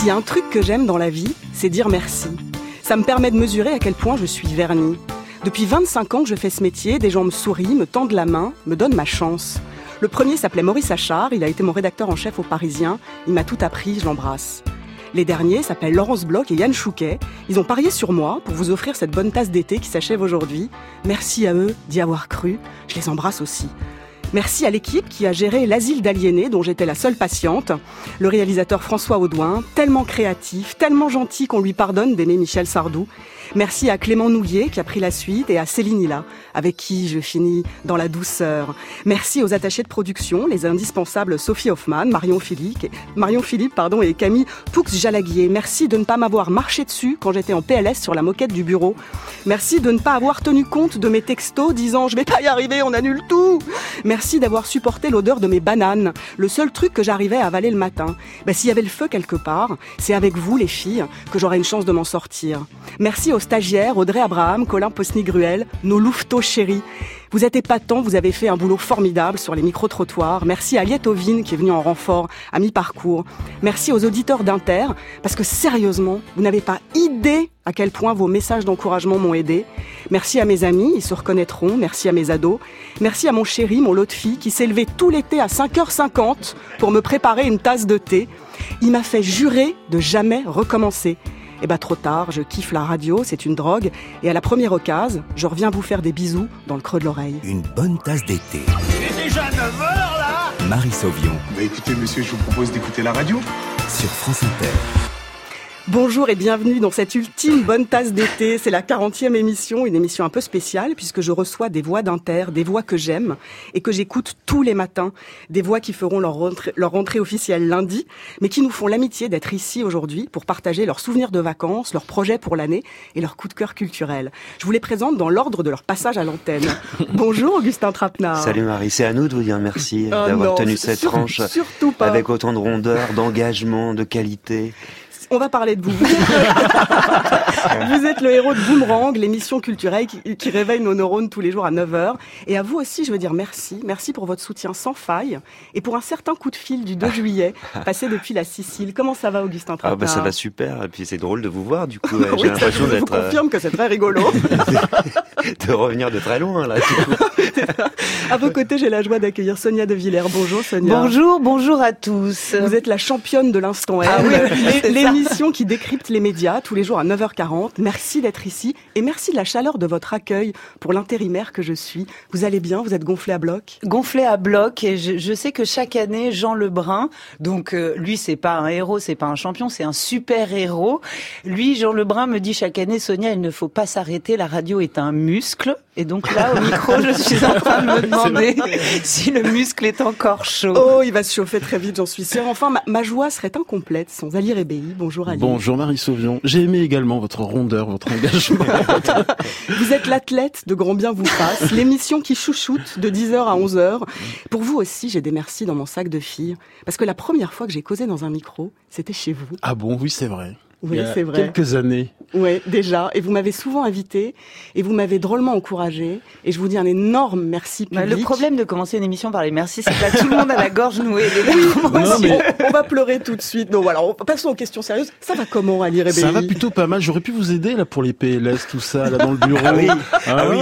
S'il y a un truc que j'aime dans la vie, c'est dire merci. Ça me permet de mesurer à quel point je suis vernie. Depuis 25 ans que je fais ce métier, des gens me sourient, me tendent la main, me donnent ma chance. Le premier s'appelait Maurice Achard, il a été mon rédacteur en chef au Parisien, il m'a tout appris, je l'embrasse. Les derniers s'appellent Laurence Bloch et Yann Chouquet. Ils ont parié sur moi pour vous offrir cette bonne tasse d'été qui s'achève aujourd'hui. Merci à eux d'y avoir cru. Je les embrasse aussi. Merci à l'équipe qui a géré l'asile d'aliénés dont j'étais la seule patiente. Le réalisateur François Audouin, tellement créatif, tellement gentil qu'on lui pardonne d'aimer Michel Sardou. Merci à Clément Nouillet qui a pris la suite et à Céline Hilla avec qui je finis dans la douceur. Merci aux attachés de production, les indispensables Sophie Hoffman, Marion Philippe, pardon, et Camille Poux-Jalaguier. Merci de ne pas m'avoir marché dessus quand j'étais en PLS sur la moquette du bureau. Merci de ne pas avoir tenu compte de mes textos disant je vais pas y arriver, on annule tout. Merci d'avoir supporté l'odeur de mes bananes, le seul truc que j'arrivais à avaler le matin. Ben, S'il y avait le feu quelque part, c'est avec vous les filles que j'aurais une chance de m'en sortir. Merci aux stagiaires Audrey Abraham, Colin Posny-Gruel, nos louveteaux chéris. Vous êtes épatants, vous avez fait un boulot formidable sur les micro-trottoirs. Merci à Liette Ovine qui est venue en renfort à mi-parcours. Merci aux auditeurs d'Inter, parce que sérieusement, vous n'avez pas idée à quel point vos messages d'encouragement m'ont aidé. Merci à mes amis, ils se reconnaîtront. Merci à mes ados. Merci à mon chéri, mon lot de fille, qui s'est levé tout l'été à 5h50 pour me préparer une tasse de thé. Il m'a fait jurer de jamais recommencer. Eh ben trop tard, je kiffe la radio, c'est une drogue, et à la première occasion, je reviens vous faire des bisous dans le creux de l'oreille. Une bonne tasse d'été. Il est déjà 9h là Marie Sauvion Bah écoutez monsieur, je vous propose d'écouter la radio. sur France Inter. Bonjour et bienvenue dans cette ultime bonne tasse d'été. C'est la 40e émission, une émission un peu spéciale puisque je reçois des voix d'Inter, des voix que j'aime et que j'écoute tous les matins. Des voix qui feront leur rentrée, leur rentrée officielle lundi, mais qui nous font l'amitié d'être ici aujourd'hui pour partager leurs souvenirs de vacances, leurs projets pour l'année et leurs coups de cœur culturels. Je vous les présente dans l'ordre de leur passage à l'antenne. Bonjour Augustin Trapenard. Salut Marie, c'est à nous de vous dire merci Ah d'avoir tenu cette sur- tranche Surtout pas. avec autant de rondeur, d'engagement, de qualité. On va parler de vous. Vous êtes, vous êtes le héros de Boomerang, l'émission culturelle qui, qui réveille nos neurones tous les jours à 9h. Et à vous aussi, je veux dire merci. Merci pour votre soutien sans faille et pour un certain coup de fil du 2 juillet passé depuis la Sicile. Comment ça va, Augustin Ah bah ça va super, et puis c'est drôle de vous voir du coup, Oui, j'ai l'impression je vous d'être, euh, confirme que c'est très rigolo. de revenir de très loin là. du coup. à vos côtés, j'ai la joie d'accueillir Sonia De Villers. Bonjour Sonia. Bonjour, bonjour à tous. Vous êtes la championne de l'instant Ah oui. L'émission qui décrypte les médias tous les jours à 9h40. Merci d'être ici et merci de la chaleur de votre accueil pour l'intérimaire que je suis. Vous allez bien Vous êtes gonflé à bloc? Gonflé à bloc et je, je sais que chaque année Jean Lebrun, donc euh, lui c'est pas un héros, c'est pas un champion, c'est un super héros. Lui Jean Lebrun me dit chaque année Sonia, il ne faut pas s'arrêter, la radio est un muscle et donc là au micro je suis en train de me demander si le muscle est encore chaud. Oh, il va se chauffer très vite, j'en suis sûre. Enfin, ma, ma joie serait incomplète sans Ali Rébéi. Bonjour Ali. Bonjour Marie Sauvion. J'ai aimé également votre rondeur, votre engagement. Vous êtes l'athlète de Grand Bien vous fasse, l'émission qui chouchoute de 10h à 11h. Pour vous aussi, j'ai des merci dans mon sac de filles. Parce que la première fois que j'ai causé dans un micro, c'était chez vous. ah bon, oui c'est vrai. Oui, Il y a c'est vrai. Quelques années. Oui, déjà. Et vous m'avez souvent invité et vous m'avez drôlement encouragé. Et je vous dis un énorme merci Bah, public. le problème de commencer une émission par les merci, c'est que là tout le monde a la gorge nouée. Non, mais on, on va pleurer tout de suite. Non, voilà, on- passons aux questions sérieuses. Ça va comment, Ali Rébéi ça va plutôt pas mal. J'aurais pu vous aider là pour les PLS, tout ça, là dans le bureau. Ah oui, Hein ah oui,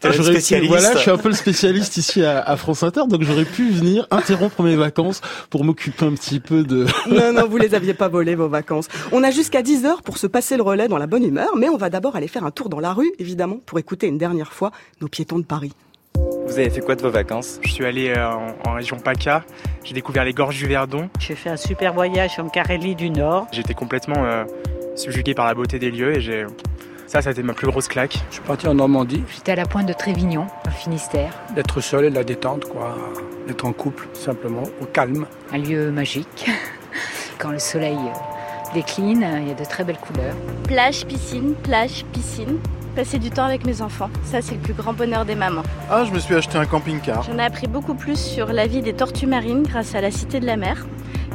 t'es le J'aurais pu- spécialiste. Voilà, je suis un peu le spécialiste ici à, à France Inter, donc j'aurais pu venir interrompre mes vacances pour m'occuper un petit peu de. Non, non, vous les aviez pas volées, vos vacances. On a jusqu'à 10 heures pour se passer le relais dans la bonne humeur, mais on va d'abord aller faire un tour dans la rue, évidemment, pour écouter une dernière fois nos piétons de Paris. Vous avez fait quoi de vos vacances? Je suis allé euh, en, en région PACA, j'ai découvert les gorges du Verdon, J'ai fait un super voyage en Carélie du Nord. j'étais complètement euh, subjugué par la beauté des lieux et j'ai... Ça, ça a été ma plus grosse claque. Je suis parti en Normandie, J'étais à la pointe de Trévignon, au Finistère, d'être seul et de la détente, quoi. D'être en couple, simplement, au calme. un lieu magique. Quand le soleil euh, décline, il y a de très belles couleurs. Plage, piscine, plage, piscine. Passer du temps avec mes enfants, ça c'est le plus grand bonheur des mamans. Ah, je me suis acheté un camping-car. J'en ai appris beaucoup plus sur la vie des tortues marines grâce à la Cité de la Mer.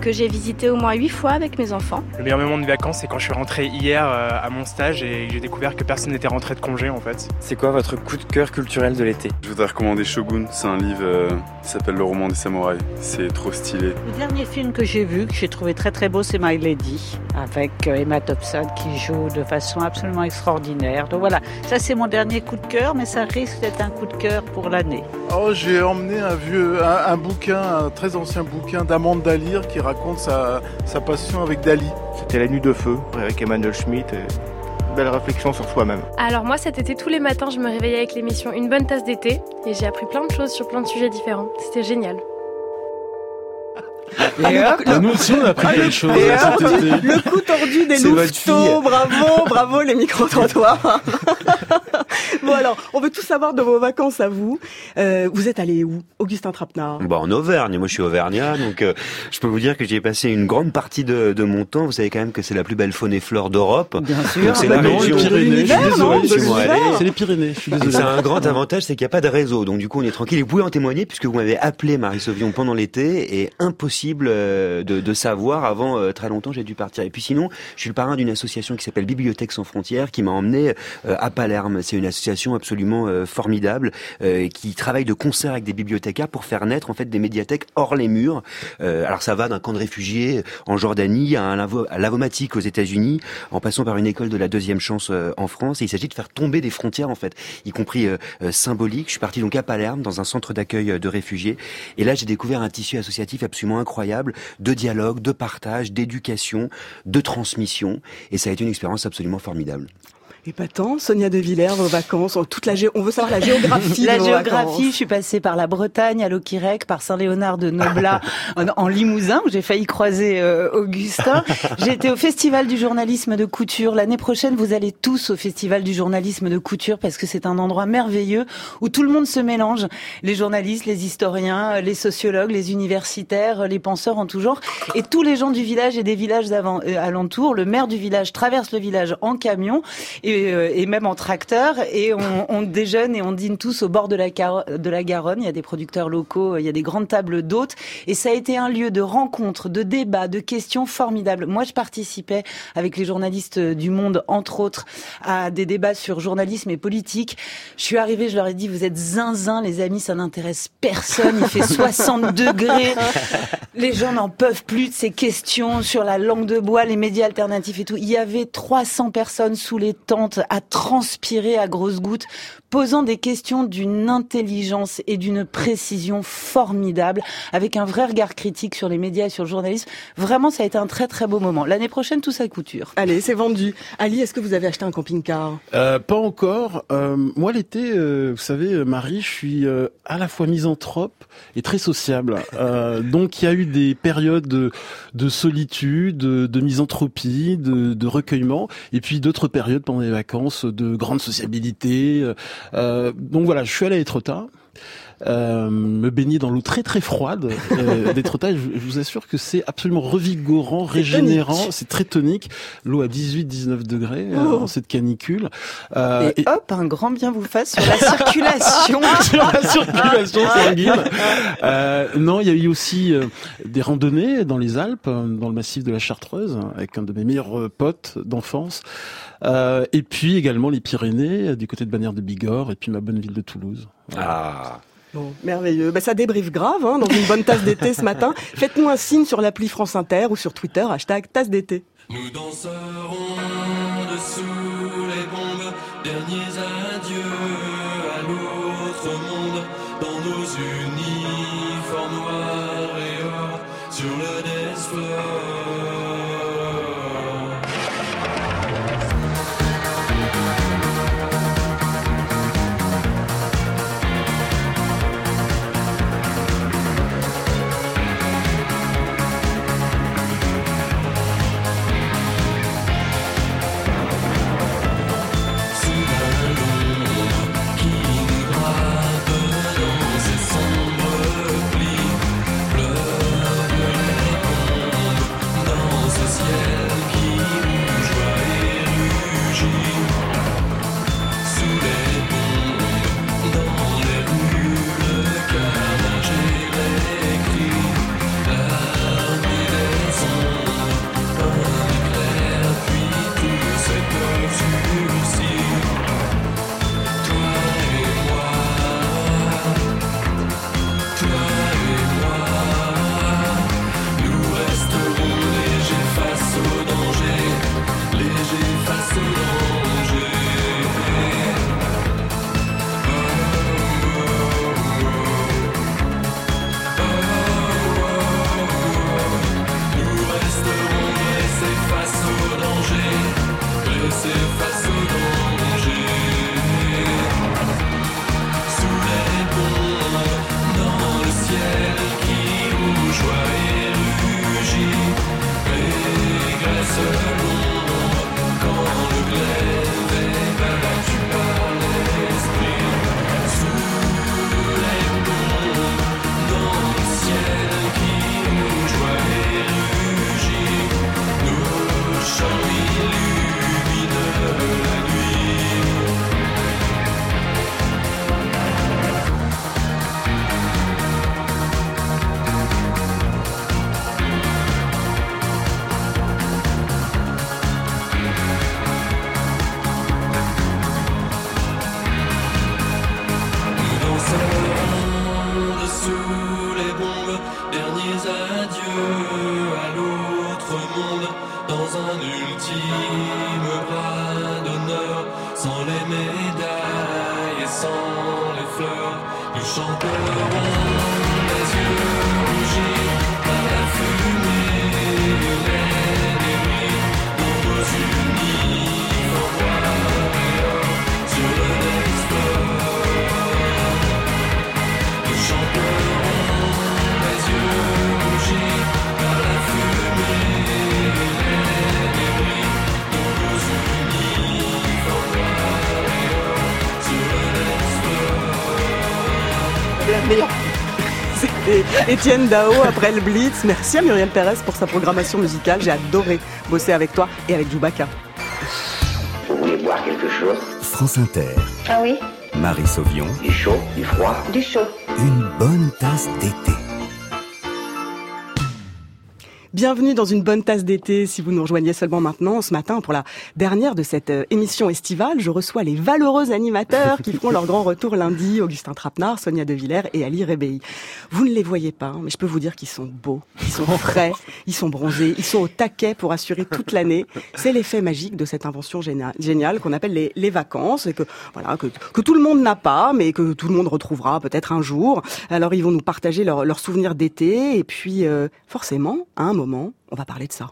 Que j'ai visité au moins 8 fois avec mes enfants. Le meilleur moment de vacances, c'est quand je suis rentré hier euh, à mon stage et j'ai découvert que personne n'était rentré de congé en fait. C'est quoi votre coup de cœur culturel de l'été? Je voudrais recommander Shogun, c'est un livre euh, qui s'appelle Le roman des samouraïs. C'est trop stylé. Le dernier film que j'ai vu, que j'ai trouvé très très beau, c'est My Lady, avec euh, Emma Thompson qui joue de façon absolument extraordinaire. Donc voilà, ça c'est mon dernier coup de cœur, mais ça risque d'être un coup de cœur pour l'année. Oh, j'ai emmené un vieux, un, un bouquin, un très ancien bouquin d'Amande Dalir qui raconte sa, sa passion avec Dali. C'était La Nuit de Feu avec Emmanuel Schmitt. Et belle réflexion sur soi-même. Alors moi cet été tous les matins je me réveillais avec l'émission Une bonne tasse d'été et j'ai appris plein de choses sur plein de sujets différents. C'était génial. Et hop, bah, nous aussi, on a appris quelque chose. Et hop, le coup tordu des louveteaux. Bravo, bravo, les micro-trottoirs. bon, alors, on veut tout savoir de vos vacances à vous. Euh, vous êtes allé où, Augustin Trapenard Bon, en Auvergne. Moi, je suis auvergnat, donc euh, je peux vous dire que j'y ai passé une grande partie de, de, mon temps. Vous savez quand même que c'est la plus belle faune et flore d'Europe. Bien sûr. C'est la non, région. les Pyrénées. Je suis désolé. C'est les Pyrénées. Je suis désolé. C'est un grand avantage, c'est qu'il n'y a pas de réseau. Donc, du coup, on est tranquille. Et vous pouvez en témoigner puisque vous m'avez appelé Marie Sauvion pendant l'été et impossible de, de, savoir avant euh, très longtemps j'ai dû partir. Et puis sinon, je suis le parrain d'une association qui s'appelle Bibliothèque sans frontières qui m'a emmené euh, à Palerme. C'est une association absolument euh, formidable qui travaille de concert avec des bibliothécaires pour faire naître en fait des médiathèques hors les murs. alors ça va d'un camp de réfugiés en Jordanie à un lavomatique aux États-Unis, en passant par une école de la deuxième chance en France. Et il s'agit de faire tomber des frontières en fait, y compris symboliques. Je suis parti donc à Palerme dans un centre d'accueil de réfugiés. Et là j'ai découvert un tissu associatif absolument incroyable de dialogue, de partage, d'éducation, de transmission. Et ça a été une expérience absolument formidable. Et pas tant, Sonia De Villers, vos vacances, toute la gé... on veut savoir la géographie. la de vos géographie, vacances. je suis passée par la Bretagne, à Loquirec, par Saint-Léonard de Noblat, en, en, Limousin, où j'ai failli croiser euh, Augustin. J'ai été au Festival du journalisme de couture. L'année prochaine, vous allez tous au Festival du journalisme de couture parce que c'est un endroit merveilleux où tout le monde se mélange. Les journalistes, les historiens, les sociologues, les universitaires, les penseurs en tout genre. Et tous les gens du village et des villages avant, euh, alentours. Le maire du village traverse le village en camion et et, même en tracteur. Et on, on, déjeune et on dîne tous au bord de la, de la Garonne. Il y a des producteurs locaux, il y a des grandes tables d'hôtes. Et ça a été un lieu de rencontre, de débat, de questions formidables. Moi, je participais avec les journalistes du Monde, entre autres, à des débats sur journalisme et politique. Je suis arrivée, je leur ai dit, vous êtes zinzin, les amis, ça n'intéresse personne. Il fait 60 degrés. Les gens n'en peuvent plus de ces questions sur la langue de bois, les médias alternatifs et tout. Il y avait 300 personnes sous les à transpirer à grosses gouttes, posant des questions d'une intelligence et d'une précision formidable, avec un vrai regard critique sur les médias et sur le journalisme. Vraiment, ça a été un très très beau moment. L'année prochaine, tout ça couture. Allez, c'est vendu. Ali, est-ce que vous avez acheté un camping-car? Euh, Pas encore. Euh, moi, l'été, euh, vous savez, Marie, je suis euh, à la fois misanthrope et très sociable. Euh, donc, il y a eu des périodes de, de solitude, de, de misanthropie, de, de recueillement, et puis d'autres périodes pendant vacances de grande sociabilité. Euh, donc voilà, je suis allé à Étretat. Euh, me baigner dans l'eau très très froide euh, d'Étretat. Je, je vous assure que c'est absolument revigorant, régénérant. C'est très tonique. L'eau à 18-19 degrés Oh. euh, en cette canicule. Euh, et, hop, un grand bien vous fasse sur la circulation. sur la circulation sanguine. Euh, non, il y a eu aussi euh, des randonnées dans les Alpes, euh, dans le massif de la Chartreuse, avec un de mes meilleurs euh, potes d'enfance. Euh, et puis également les Pyrénées, euh, du côté de Bagnères de Bigorre, et puis ma bonne ville de Toulouse. Ah. Bon, merveilleux. Ben, ça débriefe grave hein, dans une bonne tasse d'été ce matin. Faites-nous un signe sur l'appli France Inter ou sur Twitter, hashtag tasse d'été. Nous danserons les bombes, derniers adieux Étienne Dao après le Blitz. Merci à Muriel Pérez pour sa programmation musicale. J'ai adoré bosser avec toi et avec Djoubaka. Vous voulez boire quelque chose? France Inter, Ah oui? Marie Sauvion, Du chaud, du froid? Du chaud. une bonne tasse d'été. Bienvenue dans une bonne tasse d'été. Si vous nous rejoignez seulement maintenant, ce matin, pour la dernière de cette euh, émission estivale, je reçois les valeureux animateurs qui feront leur grand retour lundi, Augustin Trapenard, Sonia De Villers et Ali Rébéi. Vous ne les voyez pas, hein, mais je peux vous dire qu'ils sont beaux, ils sont frais, ils sont bronzés, ils sont au taquet pour assurer toute l'année. C'est l'effet magique de cette invention géniale qu'on appelle les, les vacances et que, voilà, que, que tout le monde n'a pas, mais que tout le monde retrouvera peut-être un jour. Alors ils vont nous partager leurs leurs souvenirs d'été et puis, euh, forcément, à un moment, on va parler de ça.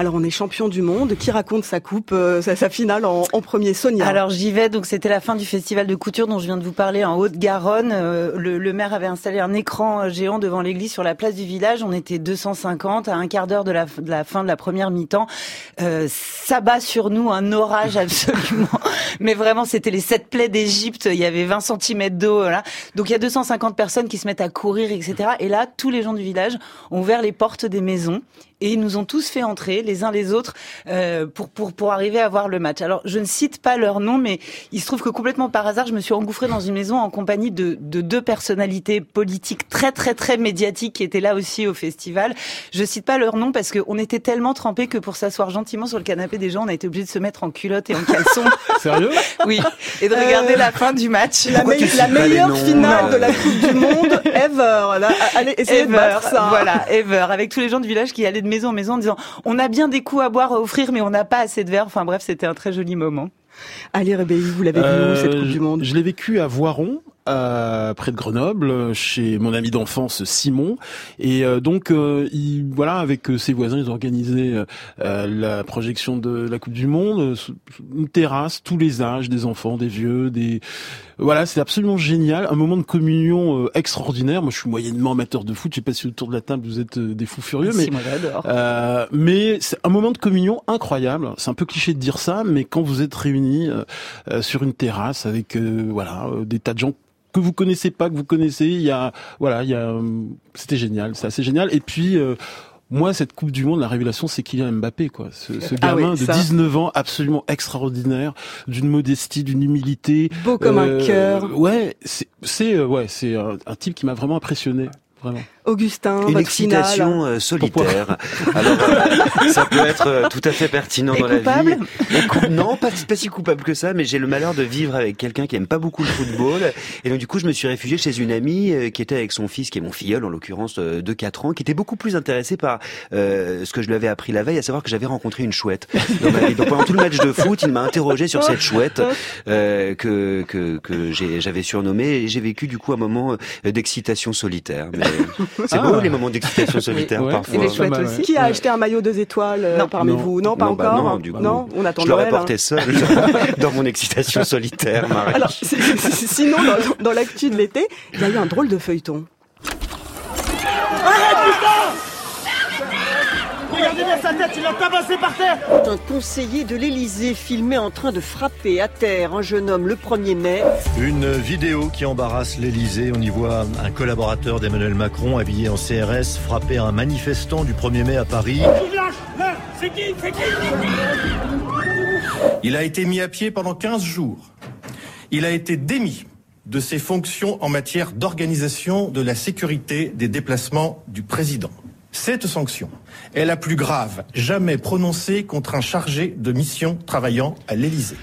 Alors on est champion du monde. Qui raconte sa coupe, euh, sa, sa finale en, en premier? Sonia. Alors j'y vais, donc c'était la fin du festival de couture dont je viens de vous parler en Haute-Garonne. Euh, le, le maire avait installé un écran euh, géant devant l'église sur la place du village. On était 250 à un quart d'heure de la, de la fin de la première mi-temps. Euh, ça bat sur nous un orage absolument. Mais vraiment, c'était les sept plaies d'Égypte. Il y avait 20 cm d'eau. Là. Donc il y a 250 personnes qui se mettent à courir, etc. Et là, tous les gens du village ont ouvert les portes des maisons et ils nous ont tous fait entrer les uns les autres euh, pour pour pour arriver à voir le match. Alors je ne cite pas leur nom, mais il se trouve que complètement par hasard, je me suis engouffrée dans une maison en compagnie de de deux personnalités politiques très très très médiatiques qui étaient là aussi au festival. Je cite pas leur nom parce que on était tellement trempés que pour s'asseoir gentiment sur le canapé des gens, on a été obligé de se mettre en culotte et en caleçon. Sérieux? Oui. Et de regarder Euh, la fin du match. La, me- la meilleure finale Non. de la Coupe du Monde ever. Là, allez, essayez de Ever, battre ça. voilà, ever, avec tous les gens du village qui allaient de maison en maison en disant on a bien des coups à boire à offrir, mais on n'a pas assez de verre. Enfin bref, c'était un très joli moment. Ali Rebéi, vous l'avez vu cette Euh, Coupe du Monde? Je l'ai vécu à Voiron. Euh, près de Grenoble, chez mon ami d'enfance Simon, et euh, donc euh, il, voilà avec euh, ses voisins, ils euh, euh, la projection de la Coupe du Monde, une terrasse, tous les âges, des enfants, des vieux, des voilà, c'est absolument génial, un moment de communion extraordinaire. Moi, je suis moyennement amateur de foot, je sais pas si autour de la table vous êtes des fous furieux, mais Si, moi, j'adore. euh, mais c'est un moment de communion incroyable. C'est un peu cliché de dire ça, mais quand vous êtes réunis euh, sur une terrasse avec euh, voilà des tas de gens que vous connaissez pas, que vous connaissez, il y a voilà, il y a euh, c'était génial, c'est assez génial. Et puis euh, moi, cette Coupe du Monde, la révélation, c'est Kylian Mbappé, quoi. Ce, ce Ah oui, gamin de ça. 19 ans, absolument extraordinaire, d'une modestie, d'une humilité. Beau comme un cœur. Ouais, c'est, euh, ouais, c'est un, un type qui m'a vraiment impressionné. vraiment. Augustin, Une votre excitation finale. euh, solitaire. Alors, euh, ça peut être euh, tout à fait pertinent Et dans la vie. Et cou- non, pas, pas si coupable que ça, mais j'ai le malheur de vivre avec quelqu'un qui aime pas beaucoup le football. Et donc, du coup, je me suis réfugié chez une amie qui était avec son fils, qui est mon filleul, en l'occurrence, de 4 ans, qui était beaucoup plus intéressé par euh, ce que je lui avais appris la veille, à savoir que j'avais rencontré une chouette. dans ma vie. Donc, pendant tout le match de foot, il m'a interrogé sur cette chouette euh, que, que, que j'ai- j'avais surnommée. Et j'ai vécu, du coup, un moment d'excitation solitaire. Mais c'est Ah. beau, les moments d'excitation solitaire, Ouais. parfois. Et les chouettes aussi. Qui a acheté un maillot deux étoiles euh, parmi Non. vous Non, pas Non, bah encore. non, du coup. on attend Je l'aurais hein. porté seul dans mon excitation solitaire, Marie. Alors, sinon, dans, dans l'actu de l'été, il y a eu un drôle de feuilleton. Arrête, bien sa tête, il l'a tabassé par terre Un conseiller de l'Élysée filmé en train de frapper à terre un jeune homme le 1er mai. Une vidéo qui embarrasse l'Elysée. On y voit un collaborateur d'Emmanuel Macron habillé en CRS frapper un manifestant du 1er mai à Paris. Qui lâche Là C'est qui C'est qui Il a été mis à pied pendant 15 jours. Il a été démis de ses fonctions en matière d'organisation de la sécurité des déplacements du président. Cette sanction est la plus grave jamais prononcée contre un chargé de mission travaillant à l'Élysée.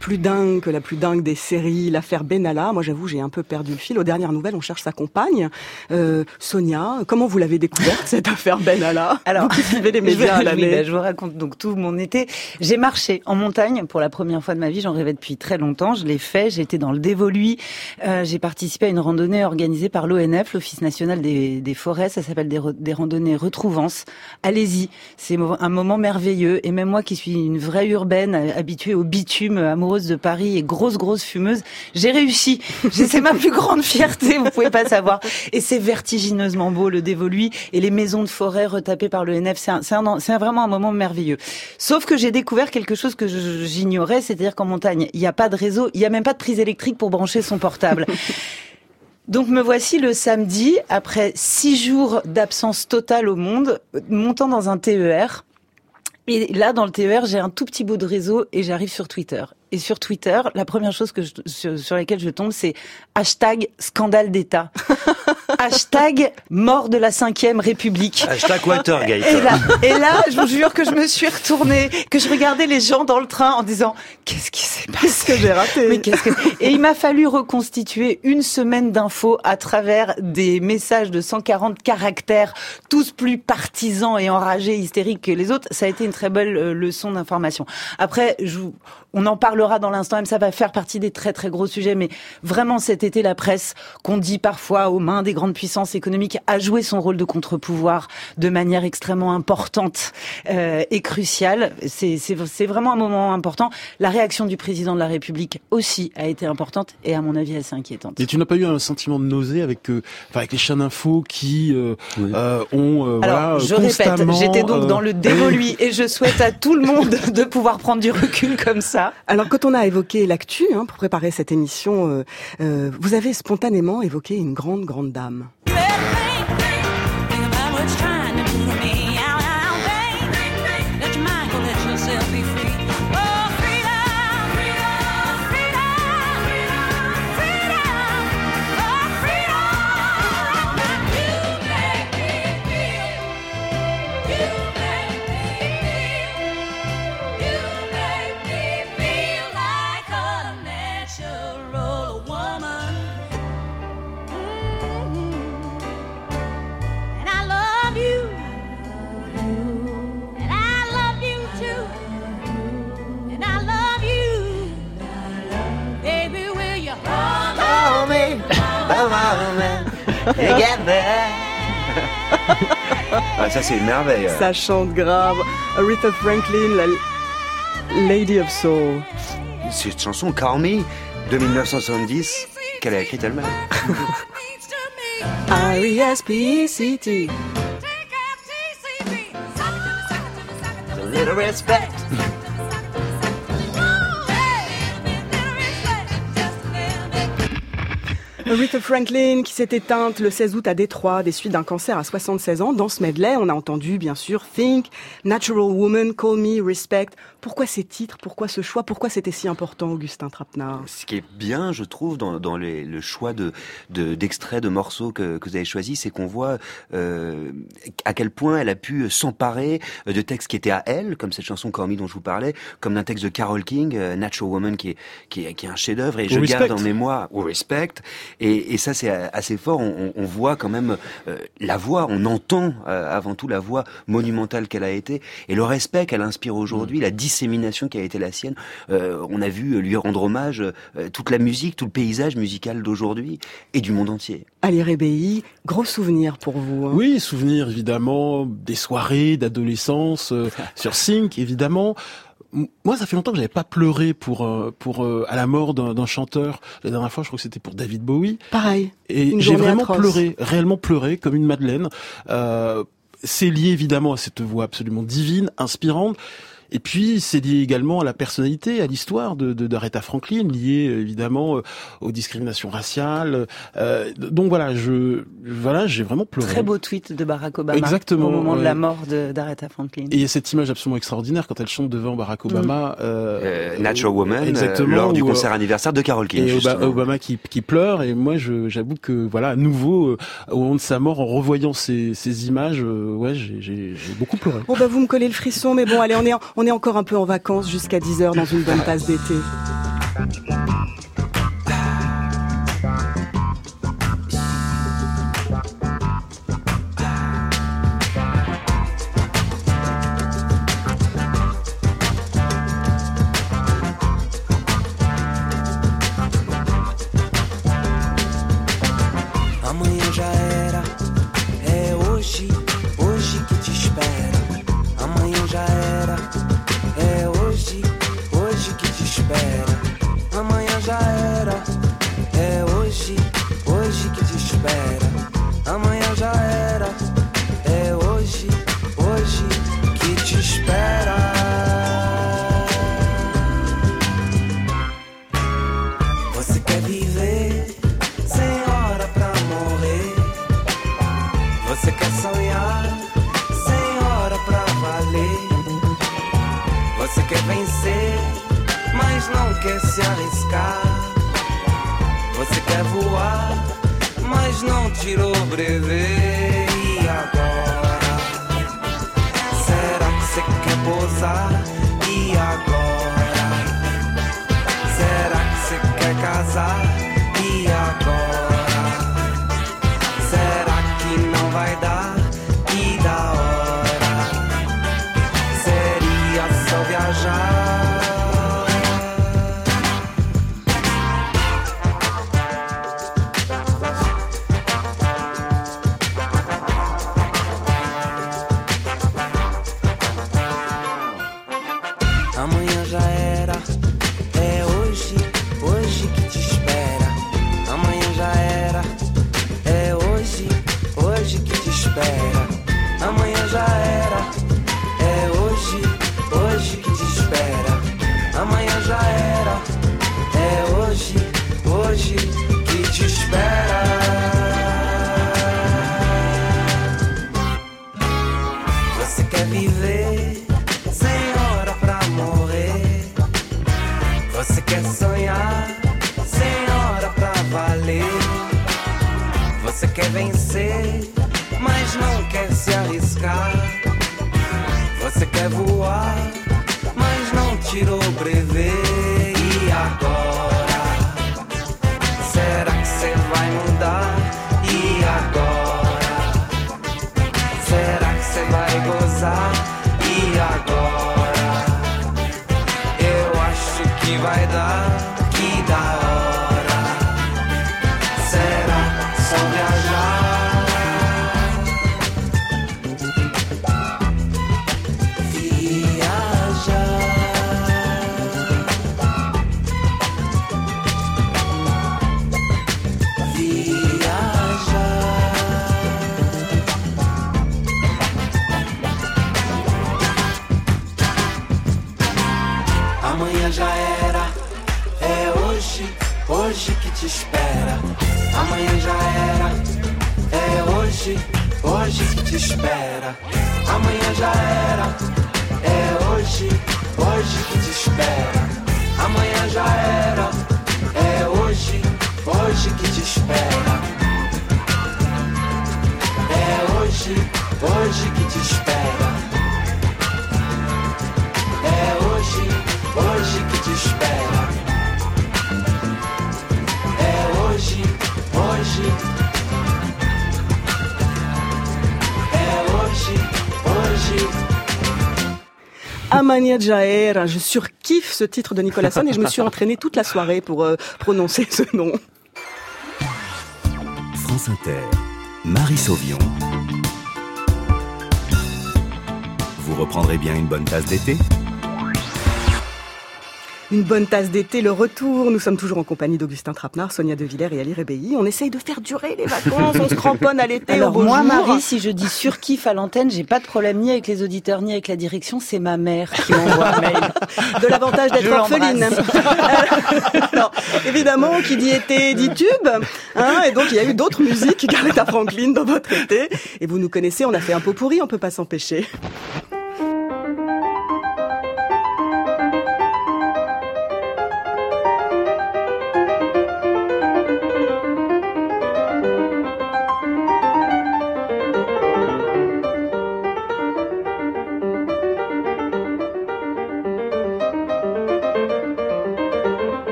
Plus dingue que la plus dingue des séries, l'affaire Benalla. Moi, j'avoue, j'ai un peu perdu le fil. Aux dernières nouvelles, on cherche sa compagne. Euh, Sonia, comment vous l'avez découverte, cette affaire Benalla? Alors, vous suivez les je, médias à oui, l'année. bah, je vous raconte donc tout mon été. J'ai marché en montagne pour la première fois de ma vie. J'en rêvais depuis très longtemps. Je l'ai fait. J'ai été dans le Dévoluy. Euh, j'ai participé à une randonnée organisée par l'ONF, l'Office national des, des forêts. Ça s'appelle des, des randonnées Retrouvance. Allez-y. C'est un moment merveilleux. Et même moi qui suis une vraie urbaine, habituée au bitume, de Paris et grosse, grosse fumeuse, j'ai réussi. C'est ma plus grande fierté. Vous pouvez pas savoir. Et c'est vertigineusement beau, le Dévoluy et les maisons de forêt retapées par. C'est un- c'est vraiment un moment merveilleux. Sauf que j'ai découvert quelque chose que j'ignorais, c'est-à-dire qu'en montagne, il n'y a pas de réseau, il n'y a même pas de prise électrique pour brancher son portable. Donc me voici le samedi, après six jours d'absence totale au monde, montant dans un TER. Et là, dans le TER, j'ai un tout petit bout de réseau et j'arrive sur Twitter. Et sur Twitter, la première chose que je- sur, sur laquelle je tombe, c'est hashtag scandale d'État. hashtag mort de la cinquième République. Hashtag Watergate. Et là, et là, je vous jure que je me suis retournée, que je regardais les gens dans le train en disant qu'est-ce qui s'est passé? Que j'ai raté? Mais qu'est-ce que Et il m'a fallu reconstituer une semaine d'infos à travers des messages de 140 caractères, tous plus partisans et enragés, hystériques que les autres. Ça a été une très belle euh, leçon d'information. Après, je vous- on en parlera dans l'instant même. Ça va faire partie des très très gros sujets, mais vraiment cet été, la presse, qu'on dit parfois aux mains des grandes puissances économiques, a joué son rôle de contre-pouvoir de manière extrêmement importante euh, et cruciale. C'est c'est- c'est vraiment un moment important. La réaction du président de la République aussi a été importante et à mon avis assez inquiétante. Et tu n'as pas eu un sentiment de nausée avec, euh, enfin, avec les chaînes d'infos qui euh, euh, ont euh, Alors, voilà, je répète, j'étais donc euh, dans le dévoluy et je souhaite à tout le monde de pouvoir prendre du recul comme ça. Alors, quand on a évoqué l'actu hein, pour préparer cette émission, euh, euh, vous avez spontanément évoqué une grande, grande dame. Ah, ça, c'est une merveille. Ça chante grave. Aretha Franklin, la Lady of Soul. Cette chanson, Call Me, de 1970, qu'elle a écrite elle-même. R-E-S-P-E-C-T. A little respect. Aretha Franklin qui s'est éteinte le 16 août à Détroit des suites d'un cancer à 76 ans. Dans ce medley, on a entendu bien sûr Think, Natural Woman, Call Me, Respect. Pourquoi ces titres? Pourquoi ce choix? Pourquoi c'était si important, Augustin Trapenard Ce qui est bien, je trouve, dans, dans les- le choix de de- d'extraits de, morceaux que, que vous avez choisis, c'est qu'on voit euh, à quel point elle a pu s'emparer de textes qui étaient à elle, comme cette chanson Call Me dont je vous parlais, comme d'un texte de Carole King, euh, Natural Woman, qui est, qui est, qui est un chef-d'œuvre, et je Au garde respect. en mémoire, au respect, et, et ça c'est assez fort, on, on- on voit quand même euh, la voix, on entend euh, avant tout la voix monumentale qu'elle a été, et le respect qu'elle inspire aujourd'hui, la dissémination qui a été la sienne, euh, on a vu lui rendre hommage euh, toute la musique, tout le paysage musical d'aujourd'hui et du monde entier. Ali Rebei, gros souvenir pour vous. hein. Oui, souvenirs évidemment des soirées d'adolescence euh, sur Sync évidemment. Moi, ça fait longtemps que j'avais pas pleuré pour euh, pour euh, à la mort d'un chanteur. La dernière fois, je crois que c'était pour David Bowie. Pareil. Et j'ai vraiment atroce. pleuré, réellement pleuré, comme une madeleine. Euh, c'est lié évidemment à cette voix absolument divine, inspirante. Et puis c'est lié également à la personnalité, à l'histoire de de- d'Aretha Franklin, lié évidemment euh, aux discriminations raciales. Euh, donc voilà, je voilà, j'ai vraiment pleuré. Très beau tweet de Barack Obama Exactement, au moment de la mort de- d'Aretha Franklin. Et il y a cette image absolument extraordinaire quand elle chante devant Barack Obama. euh, Euh, Natural Woman, euh, exactement, lors du concert euh, anniversaire de Carole King. et justement. Obama qui, qui pleure et moi je j'avoue que voilà à nouveau euh, au moment de sa mort en revoyant ces, ces images euh, ouais j'ai j'ai j'ai beaucoup pleuré. Bon bah vous me collez le frisson, mais bon allez, on est, en- on est encore un peu en vacances jusqu'à 10h dans une bonne tasse d'été. Je surkiffe ce titre de Nicolas Son et je me suis entraînée toute la soirée pour euh, prononcer ce nom. France Inter, Marie Sauvion. Vous reprendrez bien une bonne tasse d'été? Une bonne tasse d'été, le retour. Nous sommes toujours en compagnie d'Augustin Trapenard, Sonia De Villers et Ali Rébéi. On essaye de faire durer les vacances, on se cramponne à l'été, au Alors moi, jour. Marie, si je dis surkiff à l'antenne, j'ai pas de problème ni avec les auditeurs ni avec la direction. C'est ma mère qui m'envoie un mail. de l'avantage d'être orpheline. Alors, évidemment, qui dit été dit tube. Hein, et donc, il y a eu d'autres musiques qu'Aretha Franklin dans votre été. Et vous nous connaissez, on a fait un pot pourri, on peut pas s'empêcher.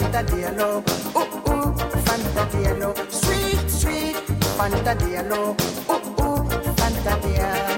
Sweet, Fanta Diallo. Ooh, ooh, Fanta Diallo. Sweet, sweet, Fanta Diallo. Ooh, ooh, Fanta Diallo.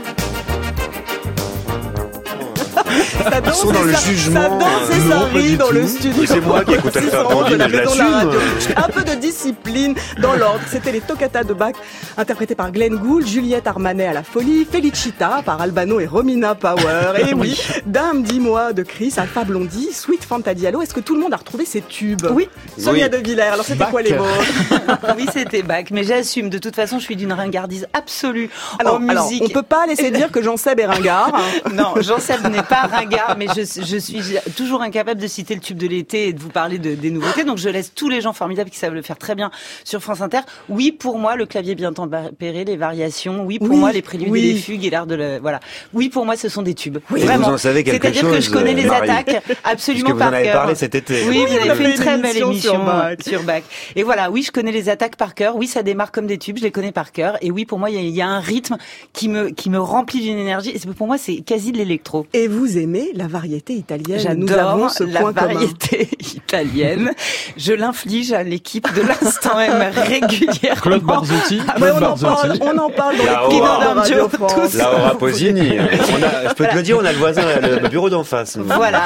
Ça Ils danse sont dans et le ça- jugement. Ça danse et euh, ça non, pas rit du dans tout. le studio. C'est moi qui écoute Alpha Blondie, mais je. Un peu de discipline dans l'ordre. C'était les Toccata de Bach, interprétés par Glenn Gould, Juliette Armanet à la folie, Felicita par Albano et Romina Power. Et oui, Dame, dis-moi de Chris, Alpha Blondie, Sweet Fanta Diallo. Est-ce que tout le monde a retrouvé ces tubes? Oui. Sonia Oui. De Villers. Alors c'était quoi les mots? oui, c'était bac, mais j'assume. De toute façon, je suis d'une ringardise absolue alors, en alors, musique. on peut pas laisser dire que Jean Seb est ringard. Non, Jean Seb n'est pas ringard, mais je, je suis toujours incapable de citer le tube de l'été et de vous parler de, des nouveautés. Donc je laisse tous les gens formidables qui savent le faire très bien sur France Inter. Oui, pour moi, le clavier bien tempéré, les variations. Oui, pour Oui, moi, les préludes oui. et les fugues et l'art de la... Voilà. Oui, pour moi, ce sont des tubes. Et Vraiment. vous en savez quelque C'est-à-dire que je connais les Marie. attaques absolument Puisque vous par en avez cœur. parlé cet été. Oui, Oui, vous avez fait une très belle émission sur Bach. sur Bach. Et voilà, oui, je connais les attaques par cœur. Oui, ça démarre comme des tubes, je les connais par cœur. Et oui, pour moi, il y, a- il y a un rythme qui me qui me remplit d'une énergie. Et pour moi, c'est quasi de l'électro. Et vous aimez la variété italienne Nous J'adore avons ce la point commun. variété italienne. Je l'inflige à l'équipe de l'instant M régulièrement. Claude Barzotti. Ah, Claude on en Barzotti. parle, on en parle dans La les Aura. couloirs de Radio France. Laura Posini. On a- je peux te le dire, on a le voisin, le bureau d'en face. Voilà.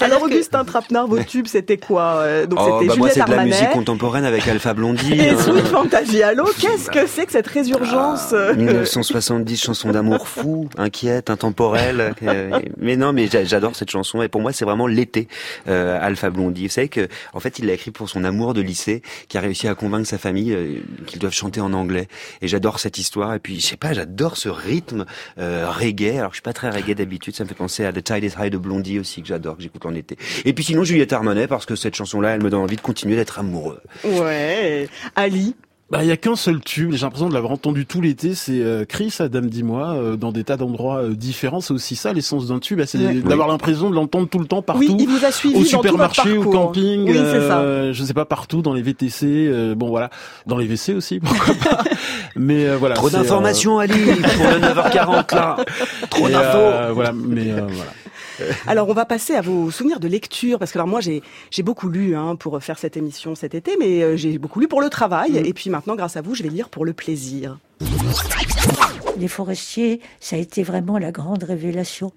Alors Augustin Trapenard, vos tubes, c'était quoi euh, Donc Oh, c'était bah moi, c'est de la musique contemporaine avec Alpha Blondie. Et. Sweet Fantasialo, qu'est-ce que c'est que cette résurgence euh, 1970 chansons d'amour fou, inquiète, intemporelle. mais non, mais j'a- j'adore cette chanson et pour moi c'est vraiment l'été. Euh, Alpha Blondie, vous savez que en fait il l'a écrit pour son amour de lycée, qui a réussi à convaincre sa famille euh, qu'ils doivent chanter en anglais. Et j'adore cette histoire. Et puis je sais pas, j'adore ce rythme euh, reggae. Alors je suis pas très reggae d'habitude, ça me fait penser à The Tide Is High de Blondie aussi que j'adore, que j'écoute en été. Et puis sinon Juliette Armanet parce que cette chanson-là, elle me donne envie de continuer d'être amoureux. Ouais. Ali, Bah, il y a qu'un seul tube. J'ai l'impression de l'avoir entendu tout l'été. C'est euh, Chris, Adam, dis-moi, euh, dans des tas d'endroits euh, différents. C'est aussi ça l'essence d'un tube. C'est Ouais. d'avoir l'impression de l'entendre tout le temps partout. Oui, il vous a suivi au supermarché, au camping. Oui, c'est ça. euh, je sais pas partout dans les VTC. euh, bon voilà, dans les WC aussi. Pourquoi pas. Mais euh, voilà. Trop euh, d'informations, Ali, pour le 9h40 là. Trop d'infos. euh, voilà, mais euh, voilà. Alors on va passer à vos souvenirs de lecture parce que alors moi j'ai beaucoup lu hein, pour faire cette émission cet été mais euh, j'ai beaucoup lu pour le travail et puis maintenant grâce à vous je vais lire pour le plaisir. Les forestiers, ça a été vraiment la grande révélation.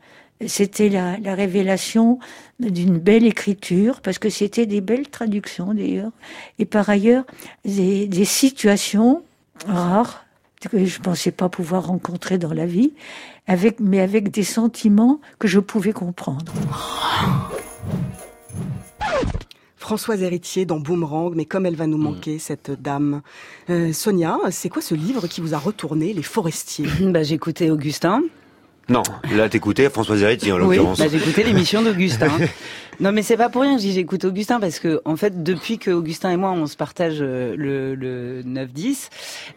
C'était la, la révélation d'une belle écriture, parce que c'était des belles traductions d'ailleurs, et par ailleurs des, des situations rares que je pensais pas pouvoir rencontrer dans la vie, avec, mais avec des sentiments que je pouvais comprendre. Françoise Héritier dans Boomerang, mais comme elle va nous manquer, cette dame. Euh, Sonia, c'est quoi ce livre qui vous a retourné, Les Forestiers bah, J'écoutais Augustin. Non, là t'écoutais François Héritier en Oui, l'occurrence. bah, j'écoutais l'émission d'Augustin. non, mais c'est pas pour rien que j'écoute Augustin parce que en fait, depuis que Augustin et moi on se partage euh, le, le 9-10,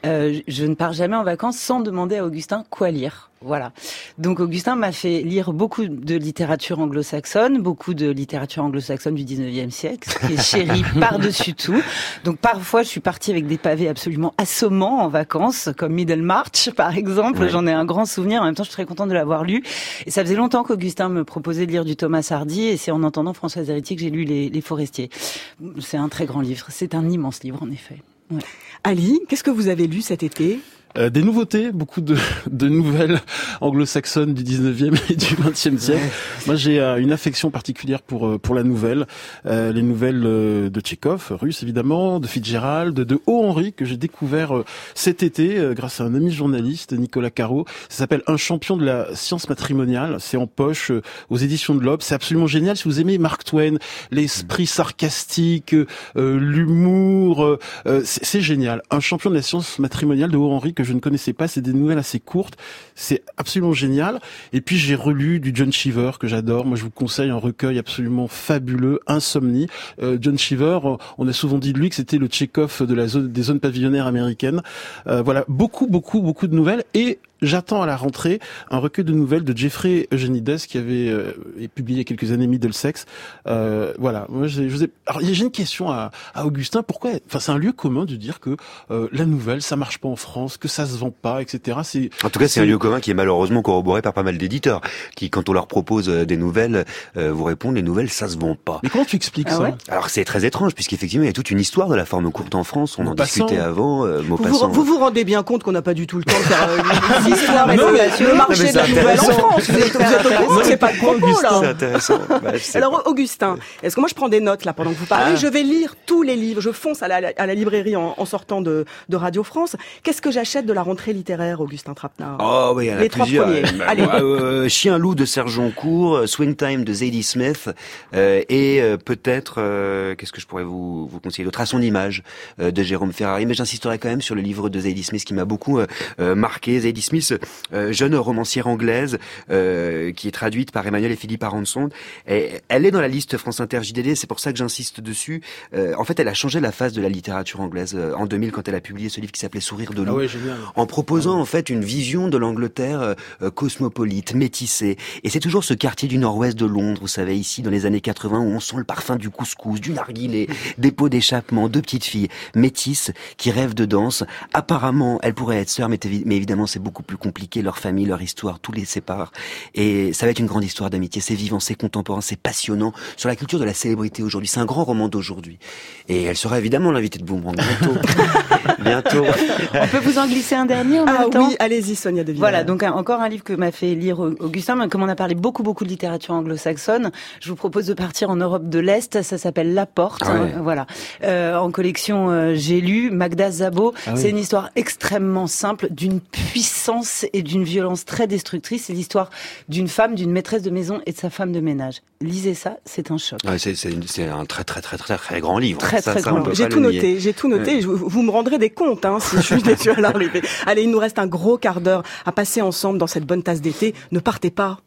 euh, je ne pars jamais en vacances sans demander à Augustin quoi lire. Voilà. Donc Augustin m'a fait lire beaucoup de littérature anglo-saxonne, beaucoup de littérature anglo-saxonne du 19e siècle, qui est chérie par-dessus tout. Donc parfois je suis partie avec des pavés absolument assommants en vacances, comme Middlemarch par exemple. Ouais. J'en ai un grand souvenir. En même temps, je suis très contente de l'avoir lu. Et ça faisait longtemps qu'Augustin me proposait de lire du Thomas Hardy, et c'est en entendant Françoise Héritier que j'ai lu les, les Forestiers. C'est un très grand livre. C'est un immense livre en effet. Ouais. Ali, qu'est-ce que vous avez lu cet été? Euh, des nouveautés, beaucoup de, de nouvelles anglo-saxonnes du 19e et du 20e siècle. Moi, j'ai euh, une affection particulière pour euh, pour la nouvelle, Euh, les nouvelles euh, de Tchekhov, russe évidemment, de Fitzgerald, de O. Henry que j'ai découvert cet été euh, grâce à un ami journaliste, Nicolas Caro. Ça s'appelle Un champion de la science matrimoniale. C'est en poche aux éditions de l'Obs. C'est absolument génial si vous aimez Mark Twain, l'esprit sarcastique, euh, l'humour. c'est c'est génial. Un champion de la science matrimoniale de O. Henry que je ne connaissais pas. C'est des nouvelles assez courtes. C'est absolument génial. Et puis j'ai relu du John Cheever que j'adore. Moi, je vous conseille un recueil absolument fabuleux, Insomnie. Euh, John Cheever, euh, on a souvent dit de lui que c'était le Tchekhov de la zone des zones pavillonnaires américaines. Euh, voilà, beaucoup, beaucoup, beaucoup de nouvelles et J'attends à la rentrée un recueil de nouvelles de Jeffrey Eugenides qui avait euh, publié il y a quelques années Middlesex. Euh, voilà, moi j'ai, je sais- alors j'ai une question à, à Augustin. Pourquoi Enfin, c'est un lieu commun de dire que euh, la nouvelle ça marche pas en France, que ça se vend pas, etc. C'est En tout cas, c'est un lieu commun qui est malheureusement corroboré par pas mal d'éditeurs qui, quand on leur propose euh, des nouvelles, euh, vous répondent les nouvelles, ça se vend pas. Mais comment tu expliques Ah ça ouais Alors c'est très étrange puisqu'effectivement il y a toute une histoire de la forme courte en France. On en Maupassant. discutait avant. Euh, vous vous, vous vous rendez bien compte qu'on n'a pas du tout le temps de faire et le marché de la c'est nouvelle en intéressant. France. Vous êtes, vous êtes au courant, c'est pas le propos C'est là. intéressant. Bah, Alors Augustin, est-ce que moi je prends des notes là pendant que vous parlez? Ah. Je vais lire tous les livres. Je fonce à la, à la librairie en, en sortant de, de Radio France. Qu'est-ce que j'achète de la rentrée littéraire, Augustin Trapenard Oh oui, il y en a Les trois plusieurs. premiers. Allez. euh, Chien loup de Serge Joncourt, euh, Swing Time de Zadie Smith euh, et euh, peut-être euh, qu'est-ce que je pourrais vous vous conseiller d'autre? À son image euh, de Jérôme Ferrari. Mais j'insisterai quand même sur le livre de Zadie Smith qui m'a beaucoup marqué. Zadie Smith, euh, jeune romancière anglaise euh, qui est traduite par Emmanuel et Philippe Aronson. Et elle est dans la liste France Inter JDD. C'est pour ça que j'insiste dessus. Euh, en fait, elle a changé la face de la littérature anglaise euh, en 2000 quand elle a publié ce livre qui s'appelait Sourire de loup Ah ouais, en proposant en fait une vision de l'Angleterre cosmopolite, métissée. Et c'est toujours ce quartier du nord-ouest de Londres, vous savez, ici dans les années 80, où on sent le parfum du couscous, du narguilé, des pots d'échappement, deux petites filles métisses qui rêvent de danse. Apparemment, elles pourraient être sœurs, mais, mais évidemment c'est beaucoup plus compliqué, leur famille, leur histoire, tout les sépare. Et ça va être une grande histoire d'amitié, c'est vivant, c'est contemporain, c'est passionnant, sur la culture de la célébrité aujourd'hui. C'est un grand roman d'aujourd'hui. Et elle sera évidemment l'invitée de Boomerang bientôt. bientôt. On peut vous en glisser un dernier en Ah même temps oui, allez-y Sonia de Villers. Voilà, donc un- encore un livre que m'a fait lire Augustin. Mais Comme on a parlé beaucoup, beaucoup de littérature anglo-saxonne, je vous propose de partir en Europe de l'Est. Ça s'appelle La Porte. Ah ouais. Euh, Voilà. Euh, en collection, euh, j'ai lu Magda Zabo. Ah oui. C'est une histoire extrêmement simple, d'une puissance et d'une violence très destructrice. C'est l'histoire d'une femme, d'une maîtresse de maison et de sa femme de ménage. Lisez ça, c'est un choc. Ouais, c'est, un très très très très très grand livre. Très, Ça, très ça, grand J'ai tout noté, j'ai tout noté. Vous me rendrez des comptes hein, si je suis à l'arrivée. Allez, il nous reste un gros quart d'heure à passer ensemble dans cette bonne tasse d'été. Ne partez pas.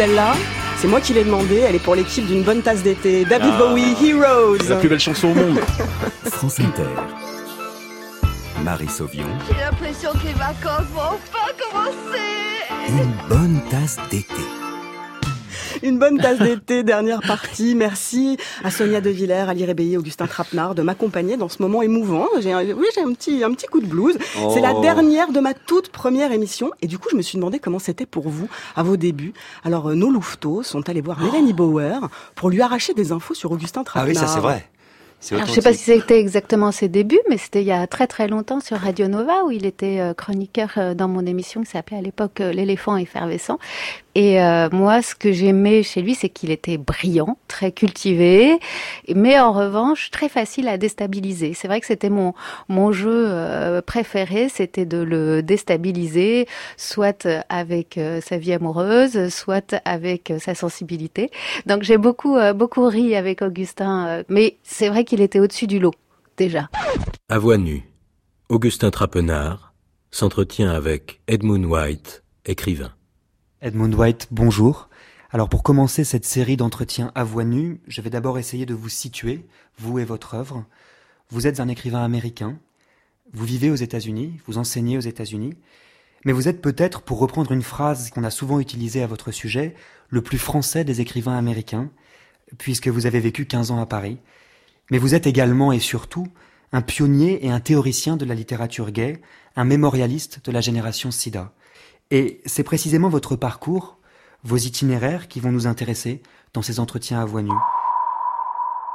Celle-là, c'est moi qui l'ai demandé, elle est pour l'équipe d'une bonne tasse d'été. David Ah. Bowie, Heroes. La plus belle chanson au monde. France Inter. Marie Sauvion, J'ai l'impression que les vacances vont enfin commencer. une bonne tasse d'été. Une bonne tasse d'été, dernière partie. Merci à Sonia De Villers, Ali Rébéi, Augustin Trapenard de m'accompagner dans ce moment émouvant. J'ai un, oui, j'ai un petit, un petit coup de blues. Oh. C'est la dernière de ma toute première émission. Et du coup, je me suis demandé comment c'était pour vous à vos débuts. Alors, euh, nos louveteaux sont allés voir Mélanie Bauer pour lui arracher des infos sur Augustin Ah Trapenard. oui, ça c'est vrai. Alors, je sais pas si c'était exactement ses débuts, mais c'était il y a très très longtemps sur Radio Nova où il était euh, chroniqueur euh, dans mon émission qui s'appelait à l'époque L'éléphant effervescent. Et euh, moi, ce que j'aimais chez lui, c'est qu'il était brillant, très cultivé, mais en revanche très facile à déstabiliser. C'est vrai que c'était mon mon jeu euh, préféré, c'était de le déstabiliser, soit avec euh, sa vie amoureuse, soit avec euh, sa sensibilité. Donc j'ai beaucoup euh, beaucoup ri avec Augustin, euh, mais c'est vrai qu'il était au-dessus du lot déjà. À voix nue, Augustin Trapenard s'entretient avec Edmund White, écrivain. Edmund White, bonjour. Alors pour commencer cette série d'entretiens à voix nue, je vais d'abord essayer de vous situer, vous et votre œuvre. Vous êtes un écrivain américain, vous vivez aux États-Unis, vous enseignez aux États-Unis, mais vous êtes peut-être, pour reprendre une phrase qu'on a souvent utilisée à votre sujet, le plus français des écrivains américains, puisque vous avez vécu 15 ans à Paris. Mais vous êtes également et surtout un pionnier et un théoricien de la littérature gay, un mémorialiste de la génération SIDA. Et c'est précisément votre parcours, vos itinéraires qui vont nous intéresser dans ces entretiens à voix nue.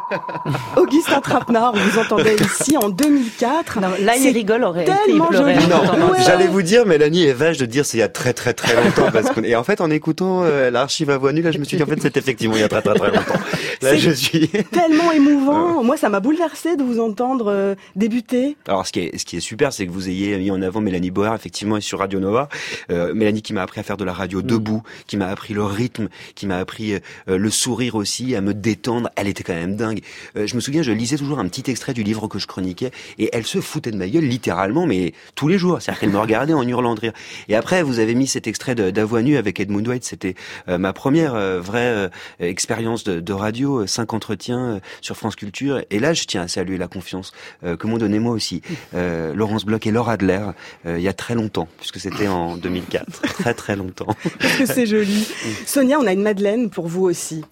Augustin Trapenard, on vous entendait ici en 2004. là, il rigole, aurait tellement joli. Non, Ouais. j'allais vous dire, Mélanie est vache de dire c'est il y a très très très longtemps. Parce et en fait, en écoutant euh, l'archive à voix nue, là, je me suis dit en fait c'est effectivement il y a très très très longtemps. Là, je suis. Tellement émouvant. Moi, ça m'a bouleversé de vous entendre euh, débuter. Alors, ce qui est, ce qui est super, c'est que vous ayez mis en avant Mélanie Boer, effectivement, et sur Radio Nova. Euh, Mélanie qui m'a appris à faire de la radio debout, qui m'a appris le rythme, qui m'a appris euh, le sourire aussi, à me détendre. Elle était quand même dingue. Dingue. Euh, je me souviens, je lisais toujours un petit extrait du livre que je chroniquais et elle se foutait de ma gueule littéralement, mais tous les jours. C'est-à-dire qu'elle me regardait en hurlant de rire. Et après, vous avez mis cet extrait d'Avoix nue avec Edmund White. C'était euh, ma première euh, vraie expérience de, de radio, cinq entretiens sur France Culture. Et là, je tiens à saluer la confiance que m'ont donné moi aussi Laurence Bloch et Laura Adler il y a très longtemps, puisque c'était en 2004. très très longtemps. Parce que c'est joli. Sonia, on a une Madeleine pour vous aussi.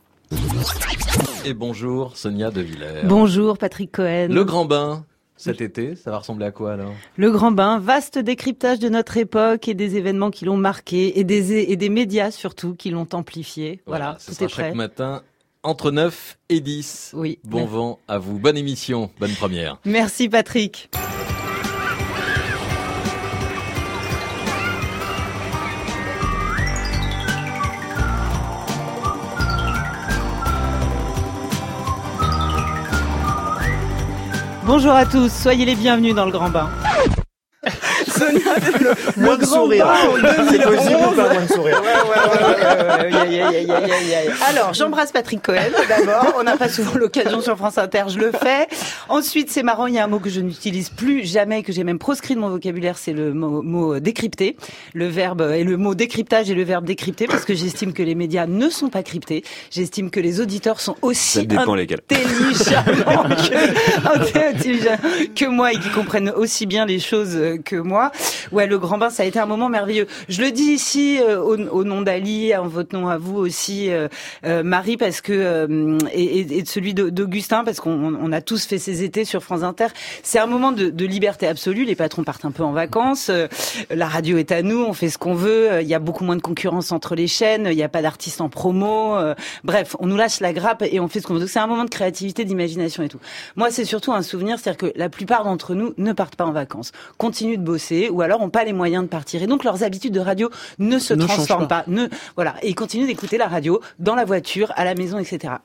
Et bonjour, Sonia De Villers. Bonjour Patrick Cohen. Le grand bain, cet été, ça va ressembler à quoi alors? Le grand bain, vaste décryptage de notre époque et des événements qui l'ont marqué et des, et des médias surtout qui l'ont amplifié. Voilà, ce tout sera est prêt. chaque matin entre 9 et 10. Oui. Bon vent à vous, bonne émission, bonne première. Merci Patrick. Bonjour à tous, soyez les bienvenus dans le grand bain. Sonia, le, Moins de sourire. C'est possible ou pas moins de sourire. Alors, j'embrasse Patrick Cohen d'abord. On n'a pas souvent l'occasion sur France Inter, je le fais. Ensuite, c'est marrant, il y a un mot que je n'utilise plus jamais, que j'ai même proscrit de mon vocabulaire, c'est le mot, mot décrypter. Le verbe et le mot décryptage et le verbe décrypter, parce que j'estime que les médias ne sont pas cryptés. J'estime que les auditeurs sont aussi intelligemment que, que moi et qui comprennent aussi bien les choses que moi. Ouais, le grand bain, ça a été un moment merveilleux. Je le dis ici euh, au, au nom d'Ali, en votre nom à vous aussi, euh, euh, Marie, parce que euh, et, et- de celui d'Augustin, parce qu'on on a tous fait ces étés sur France Inter. C'est un moment de, de liberté absolue. Les patrons partent un peu en vacances. euh, la radio est à nous. On fait ce qu'on veut. euh, Il y a beaucoup moins de concurrence entre les chaînes. Il n'y a pas d'artistes en promo. bref, on nous lâche la grappe et on fait ce qu'on veut. C'est un moment de créativité, d'imagination et tout. Moi, c'est surtout un souvenir, c'est-à-dire que la plupart d'entre nous ne partent pas en vacances, continuent de bosser ou alors n'ont pas les moyens de partir. Et donc leurs habitudes de radio ne se Ne transforment pas. pas. Ne, voilà. Et ils continuent d'écouter la radio dans la voiture, à la maison, etc.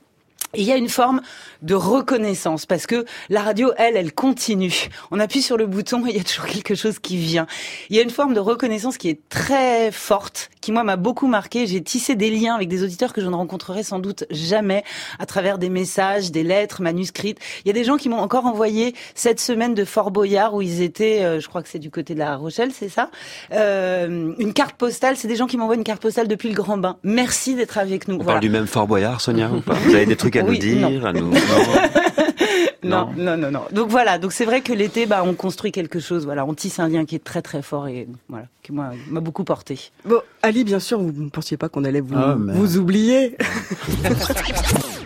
Et il y a une forme de reconnaissance parce que la radio, elle, elle continue. On appuie sur le bouton et il y a toujours quelque chose qui vient. Il y a une forme de reconnaissance qui est très forte, qui moi m'a beaucoup marqué. J'ai tissé des liens avec des auditeurs que je ne rencontrerai sans doute jamais à travers des messages, des lettres manuscrites. Il y a des gens qui m'ont encore envoyé cette semaine de Fort Boyard où ils étaient, euh, je crois que c'est du côté de la Rochelle, c'est ça, euh, une carte postale. C'est des gens qui m'envoient une carte postale depuis le Grand Bain. Merci d'être avec nous. On Voilà. parle du même Fort Boyard, Sonia, ou pas? Vous avez des trucs à Oui, nous dire non. à nous... Non, non, non, non. Donc voilà, donc c'est vrai que l'été, bah, on construit quelque chose. Voilà, on tisse un lien qui est très très fort et voilà, qui m'a beaucoup porté. Bon, Ali, bien sûr, vous ne pensiez pas qu'on allait vous, Ah, vous oublier.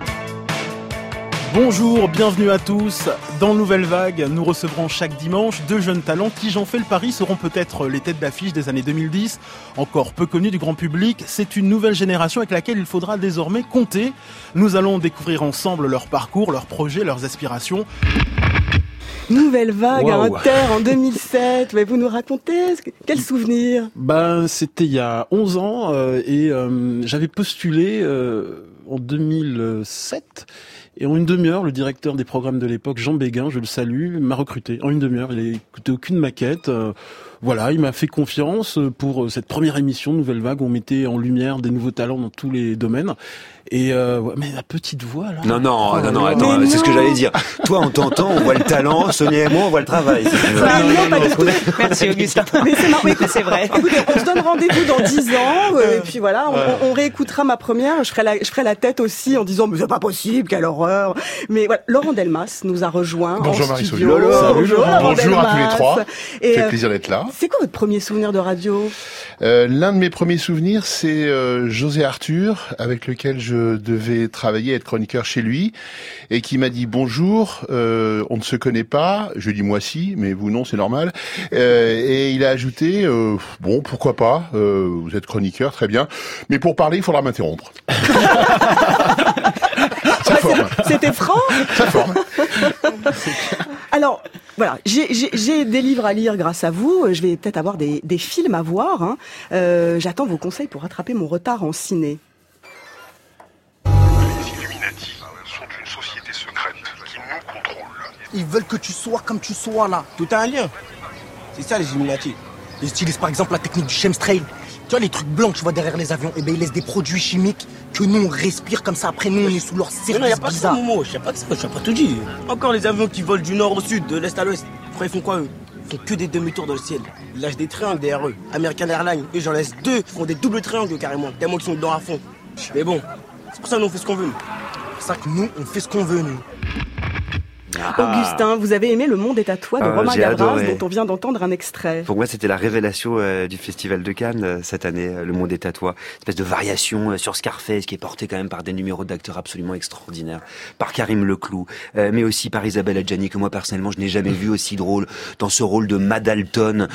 Bonjour, bienvenue à tous. Dans Nouvelle Vague, nous recevrons chaque dimanche deux jeunes talents qui, j'en fais le pari, seront peut-être les têtes d'affiche des années 2010, encore peu connus du grand public. C'est une nouvelle génération avec laquelle il faudra désormais compter. Nous allons découvrir ensemble leur parcours, leurs projets, leurs aspirations. Nouvelle vague à. Inter en 2007. Mais vous nous racontez quel souvenir? Ben, c'était il y a 11 ans euh, et euh, j'avais postulé euh, en 2007. Et en une demi-heure, le directeur des programmes de l'époque, Jean Béguin, je le salue, m'a recruté. En une demi-heure, il n'a écouté aucune maquette. euh, voilà, il m'a fait confiance pour euh, cette première émission Nouvelle Vague où on mettait en lumière des nouveaux talents dans tous les domaines. Et euh, ouais, mais la petite voix là. Non, non, Oh non, non, attends, c'est ce que non. j'allais dire. Toi, on t'entend, on voit le talent, Sonia et moi, on voit le travail. veux. Mais non, pas du tout. Merci Augustin. Mais c'est c'est vrai. Écoutez, on se donne rendez-vous dans 10 ans, euh, et puis voilà, on, réécoutera ma première. Je ferai la, je ferai la tête aussi en disant mais c'est pas possible, quelle horreur. Mais voilà, Laurent Delmas nous a rejoint Bonjour en Marie studio. Salut, Bonjour, Bonjour à tous les Delmas. trois. Et, Ça fait euh, plaisir d'être là. C'est quoi votre premier souvenir de radio? Euh, L'un de mes premiers souvenirs, c'est euh, José Arthur, avec lequel je devais travailler, être chroniqueur chez lui, et qui m'a dit bonjour, euh, on ne se connaît pas. Je lui ai dit moi si, mais vous non, c'est normal. Euh, et il a ajouté euh, bon, pourquoi pas, vous êtes chroniqueur, très bien, mais pour parler, il faudra m'interrompre. C'était franc Ça forme. Alors, voilà, j'ai- des livres à lire grâce à vous. Je vais peut-être avoir des, des films à voir. hein. Euh, J'attends vos conseils pour rattraper mon retard en ciné. Ils veulent que tu sois comme tu sois là. Tout a un lien. C'est ça les Illuminati. Ils utilisent par exemple la technique du chemtrail. vois les trucs blancs que tu vois derrière les avions, et ben ils laissent des produits chimiques que nous on respire comme ça. Après nous on est sous leur Mais non, y a service pas bizarre. Momo. Y a pas de ça, je pas tout dit. Encore les avions qui volent du nord au sud, de l'est à l'ouest. Après, ils font quoi, eux? Ils font que des demi-tours dans le ciel. Ils lâchent des triangles derrière eux. American Airlines, eux, j'en laisse deux. Ils font des doubles triangles carrément, tellement qu'ils sont dedans à fond. Mais bon, c'est pour ça que nous, on fait ce qu'on veut. C'est pour ça que nous, on fait ce qu'on veut, nous. Augustin, vous avez aimé Le Monde est à toi de Ah, Romain Gavras, dont on vient d'entendre un extrait. Pour moi, c'était la révélation euh, du Festival de Cannes euh, cette année, euh, Le Monde est à toi. Une espèce de variation sur Scarface qui est portée quand même par des numéros d'acteurs absolument extraordinaires. Par Karim Leclou, mais aussi par Isabelle Adjani, que moi personnellement, je n'ai jamais vu aussi drôle dans ce rôle de Madalton,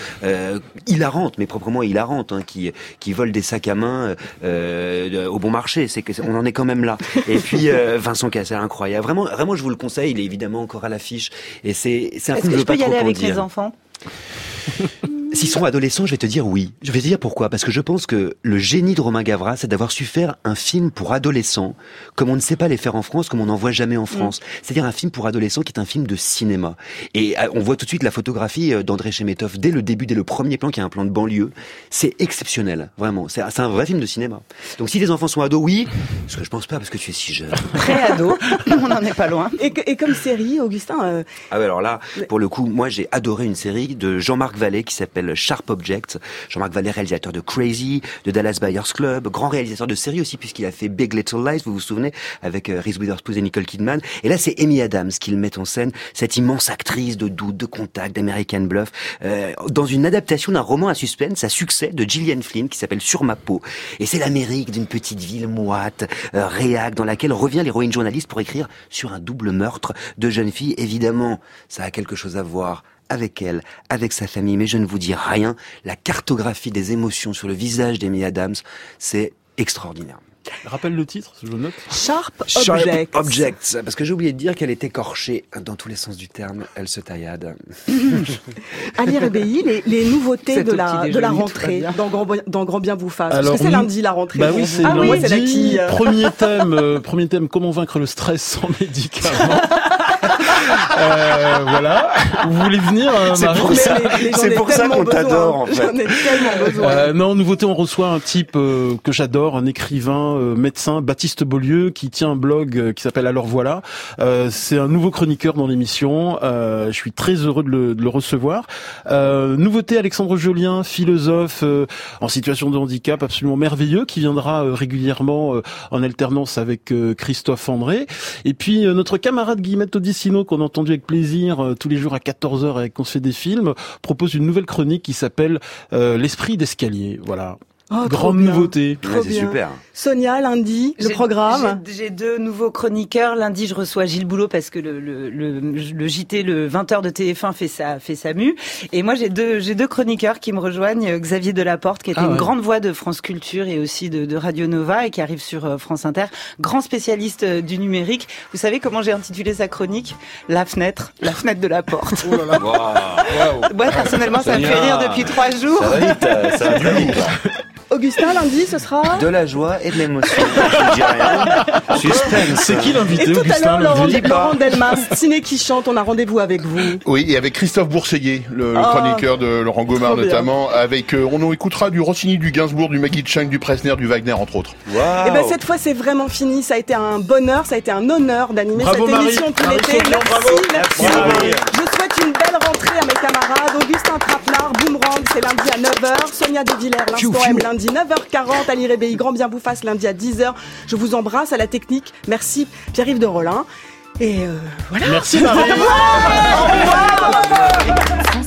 hilarante, mais proprement hilarante, hein, qui, qui vole des sacs à main euh, au bon marché. C'est que on en est quand même là. Et puis Vincent Cassel, incroyable. Vraiment, vraiment, je vous le conseille. Il est évidemment encore à l'affiche. Et c'est, un film que je veux pas peux y trop aller avec dire. mes enfants? S'ils sont adolescents, je vais te dire oui. Je vais te dire pourquoi. Parce que je pense que le génie de Romain Gavras, c'est d'avoir su faire un film pour adolescents, comme on ne sait pas les faire en France, comme on n'en voit jamais en France. C'est-à-dire un film pour adolescents qui est un film de cinéma. Et euh, on voit tout de suite la photographie euh, d'André Chemetov dès le début, dès le premier plan, qui est un plan de banlieue. C'est exceptionnel, vraiment. C'est c'est un vrai film de cinéma. Donc si les enfants sont ados, oui. Parce que je pense pas, parce que tu es si jeune. Pré-ado, on n'en est pas loin. Et, que- et comme série, Augustin, euh, Ah ouais, alors là, pour le coup, moi j'ai adoré une série de Jean-Marc Vallée qui s'appelle Sharp Object. Jean-Marc Vallée, réalisateur de Crazy, de Dallas Buyers Club, grand réalisateur de séries aussi puisqu'il a fait Big Little Lies, vous vous souvenez, avec euh, Reese Witherspoon et Nicole Kidman. Et là, c'est Amy Adams qui le met en scène, cette immense actrice de doute, de contact, d'American Bluff, euh, dans une adaptation d'un roman à suspense à succès de Gillian Flynn qui s'appelle Sur ma peau. Et c'est l'Amérique d'une petite ville moite, euh, dans laquelle revient l'héroïne journaliste pour écrire sur un double meurtre de jeune fille. Évidemment, ça a quelque chose à voir avec elle, avec sa famille, mais je ne vous dis rien. La cartographie des émotions sur le visage d'Amy Adams, c'est extraordinaire. Rappelle le titre, je le note. Sharp Sharp Objects. Objects, parce que j'ai oublié de dire qu'elle est écorchée dans tous les sens du terme. Elle se taillade. Ali Rebéi, les, les nouveautés de la, de la rentrée dans Grand, dans Grand Bien vous fasse. Parce Alors, que c'est lundi la rentrée. Bah oui, c'est ah, lundi. oui, c'est la qui, Premier thème, euh, premier thème, comment vaincre le stress sans médicaments. Euh, voilà. Vous voulez venir, euh, C'est pour ça, c'est pour qu'on besoin. t'adore, en J'en ai tellement besoin. Euh, non, nouveauté, on reçoit un type que j'adore, un écrivain, médecin, Baptiste Beaulieu, qui tient un blog qui s'appelle Alors voilà. Euh, c'est un nouveau chroniqueur dans l'émission. Euh, je suis très heureux de le, de le recevoir. Euh, nouveauté, Alexandre Jolien, philosophe euh, en situation de handicap, absolument merveilleux, qui viendra régulièrement euh, en alternance avec euh, Christophe André. Et puis euh, notre camarade Guillemette Odissino, qu'on a avec plaisir euh, tous les jours à 14h avec On se fait des films, propose une nouvelle chronique qui s'appelle euh, L'esprit d'escalier. Voilà. Oh, Grande nouveauté. Trop bien. Sonia, lundi, le programme. J'ai deux nouveaux chroniqueurs. Lundi, je reçois Gilles Boulot parce que le, le, le, le JT, le 20h de TF1 fait sa, fait sa mue. Et moi, j'ai deux, j'ai deux chroniqueurs qui me rejoignent. Xavier Delaporte, qui était Ah une ouais. grande voix de France Culture et aussi de, de Radio Nova et qui arrive sur euh, France Inter. Grand spécialiste euh, du numérique. Vous savez comment j'ai intitulé sa chronique? La fenêtre. La fenêtre de la porte. Moi, personnellement, ça me fait rire depuis trois jours. Ça va vite, euh, ça va. Augustin, lundi, ce sera. De la joie et de l'émotion. Je ne dis rien. Suspense. C'est qui Et l'invité, tout à Augustin l'heure, Laurent, lundi Laurent Delmas, Ciné qui chante, on a rendez-vous avec vous. Oui, et avec Christophe Bourseiller, le, le Ah. chroniqueur de Laurent Gomard bien. notamment, avec euh, on en écoutera du Rossini, du Gainsbourg, du Maggie Chung, du Presner, du Wagner entre autres. Et ben cette fois c'est vraiment fini. Ça a été un bonheur, ça a été un honneur d'animer Bravo, cette Marie. émission tout Marie l'été. Sauvion, Merci, bravo. merci. Bravo, Marie. Je souhaite une belle rentrée à mes camarades. Augustin Trapenard, Boomerang, c'est lundi à 9h. Sonia De Villers, l'instant. M, lundi 9h40. Ali Rébéi, Grand Bien vous fasse lundi à 10h. Je vous embrasse à la technique. Merci Pierre-Yves de Rollin. Et euh, voilà. Merci Marie.